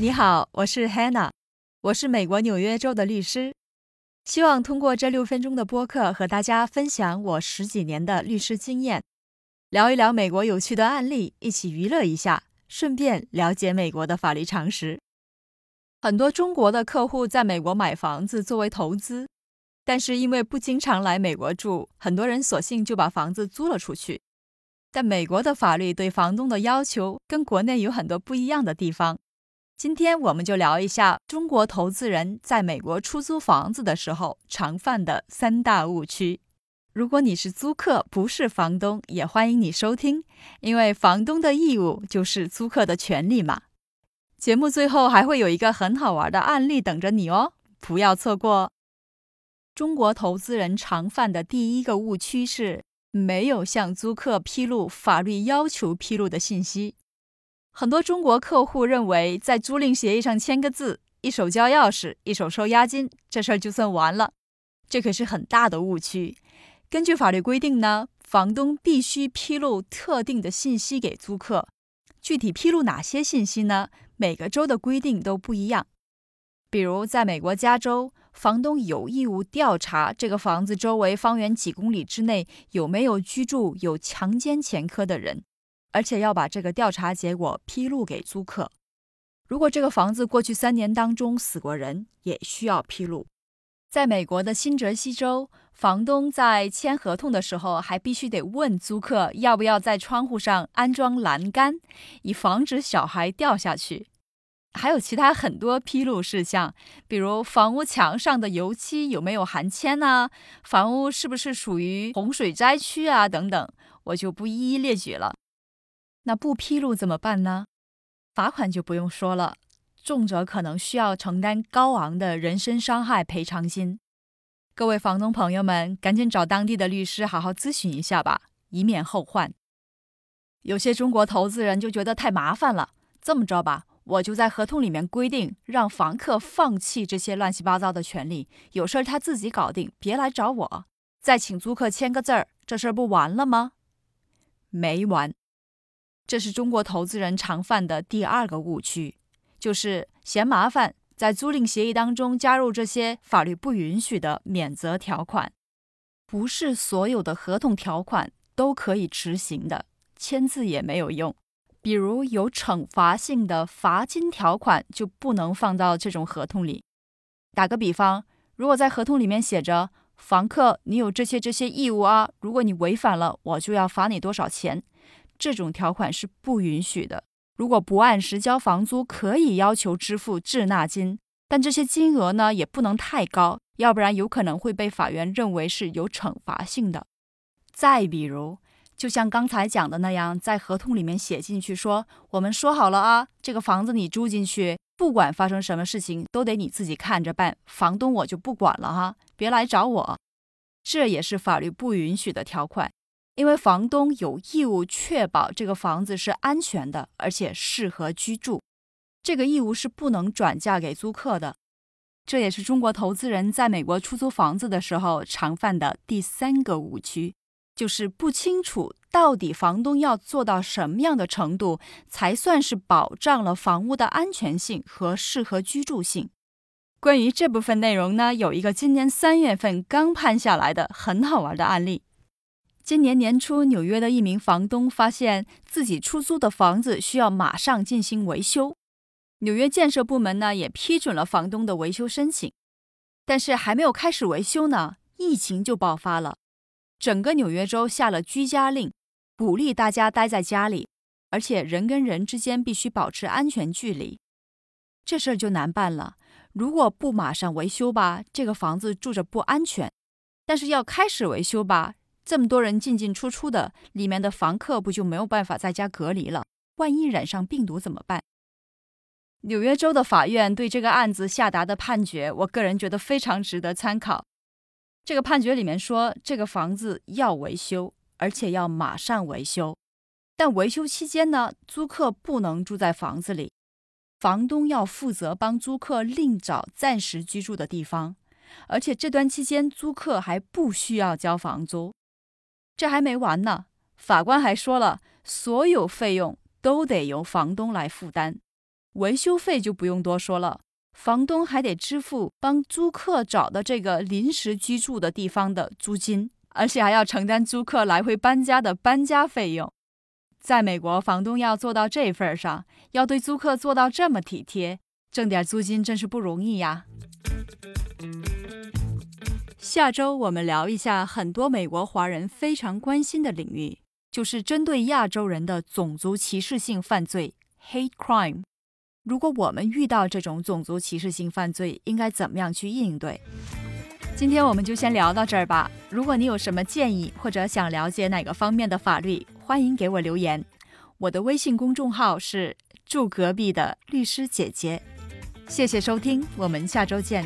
你好，我是 Hannah，我是美国纽约州的律师，希望通过这六分钟的播客和大家分享我十几年的律师经验，聊一聊美国有趣的案例，一起娱乐一下，顺便了解美国的法律常识。很多中国的客户在美国买房子作为投资，但是因为不经常来美国住，很多人索性就把房子租了出去。但美国的法律对房东的要求跟国内有很多不一样的地方。今天我们就聊一下中国投资人在美国出租房子的时候常犯的三大误区。如果你是租客，不是房东，也欢迎你收听，因为房东的义务就是租客的权利嘛。节目最后还会有一个很好玩的案例等着你哦，不要错过。中国投资人常犯的第一个误区是没有向租客披露法律要求披露的信息。很多中国客户认为，在租赁协议上签个字，一手交钥匙，一手收押金，这事儿就算完了。这可是很大的误区。根据法律规定呢，房东必须披露特定的信息给租客。具体披露哪些信息呢？每个州的规定都不一样。比如，在美国加州，房东有义务调查这个房子周围方圆几公里之内有没有居住有强奸前科的人。而且要把这个调查结果披露给租客。如果这个房子过去三年当中死过人，也需要披露。在美国的新泽西州，房东在签合同的时候，还必须得问租客要不要在窗户上安装栏杆，以防止小孩掉下去。还有其他很多披露事项，比如房屋墙上的油漆有没有含铅啊，房屋是不是属于洪水灾区啊，等等，我就不一一列举了。那不披露怎么办呢？罚款就不用说了，重者可能需要承担高昂的人身伤害赔偿金。各位房东朋友们，赶紧找当地的律师好好咨询一下吧，以免后患。有些中国投资人就觉得太麻烦了，这么着吧，我就在合同里面规定，让房客放弃这些乱七八糟的权利，有事儿他自己搞定，别来找我，再请租客签个字儿，这事儿不完了吗？没完。这是中国投资人常犯的第二个误区，就是嫌麻烦，在租赁协议当中加入这些法律不允许的免责条款。不是所有的合同条款都可以执行的，签字也没有用。比如有惩罚性的罚金条款就不能放到这种合同里。打个比方，如果在合同里面写着房客你有这些这些义务啊，如果你违反了，我就要罚你多少钱。这种条款是不允许的。如果不按时交房租，可以要求支付滞纳金，但这些金额呢也不能太高，要不然有可能会被法院认为是有惩罚性的。再比如，就像刚才讲的那样，在合同里面写进去说，我们说好了啊，这个房子你住进去，不管发生什么事情，都得你自己看着办，房东我就不管了哈，别来找我。这也是法律不允许的条款。因为房东有义务确保这个房子是安全的，而且适合居住，这个义务是不能转嫁给租客的。这也是中国投资人在美国出租房子的时候常犯的第三个误区，就是不清楚到底房东要做到什么样的程度才算是保障了房屋的安全性和适合居住性。关于这部分内容呢，有一个今年三月份刚判下来的很好玩的案例。今年年初，纽约的一名房东发现自己出租的房子需要马上进行维修，纽约建设部门呢也批准了房东的维修申请，但是还没有开始维修呢，疫情就爆发了，整个纽约州下了居家令，鼓励大家待在家里，而且人跟人之间必须保持安全距离，这事儿就难办了。如果不马上维修吧，这个房子住着不安全；但是要开始维修吧。这么多人进进出出的，里面的房客不就没有办法在家隔离了？万一染上病毒怎么办？纽约州的法院对这个案子下达的判决，我个人觉得非常值得参考。这个判决里面说，这个房子要维修，而且要马上维修，但维修期间呢，租客不能住在房子里，房东要负责帮租客另找暂时居住的地方，而且这段期间租客还不需要交房租。这还没完呢，法官还说了，所有费用都得由房东来负担。维修费就不用多说了，房东还得支付帮租客找的这个临时居住的地方的租金，而且还要承担租客来回搬家的搬家费用。在美国，房东要做到这份上，要对租客做到这么体贴，挣点租金真是不容易呀。下周我们聊一下很多美国华人非常关心的领域，就是针对亚洲人的种族歧视性犯罪 （hate crime）。如果我们遇到这种种族歧视性犯罪，应该怎么样去应对？今天我们就先聊到这儿吧。如果你有什么建议或者想了解哪个方面的法律，欢迎给我留言。我的微信公众号是“住隔壁的律师姐姐”。谢谢收听，我们下周见。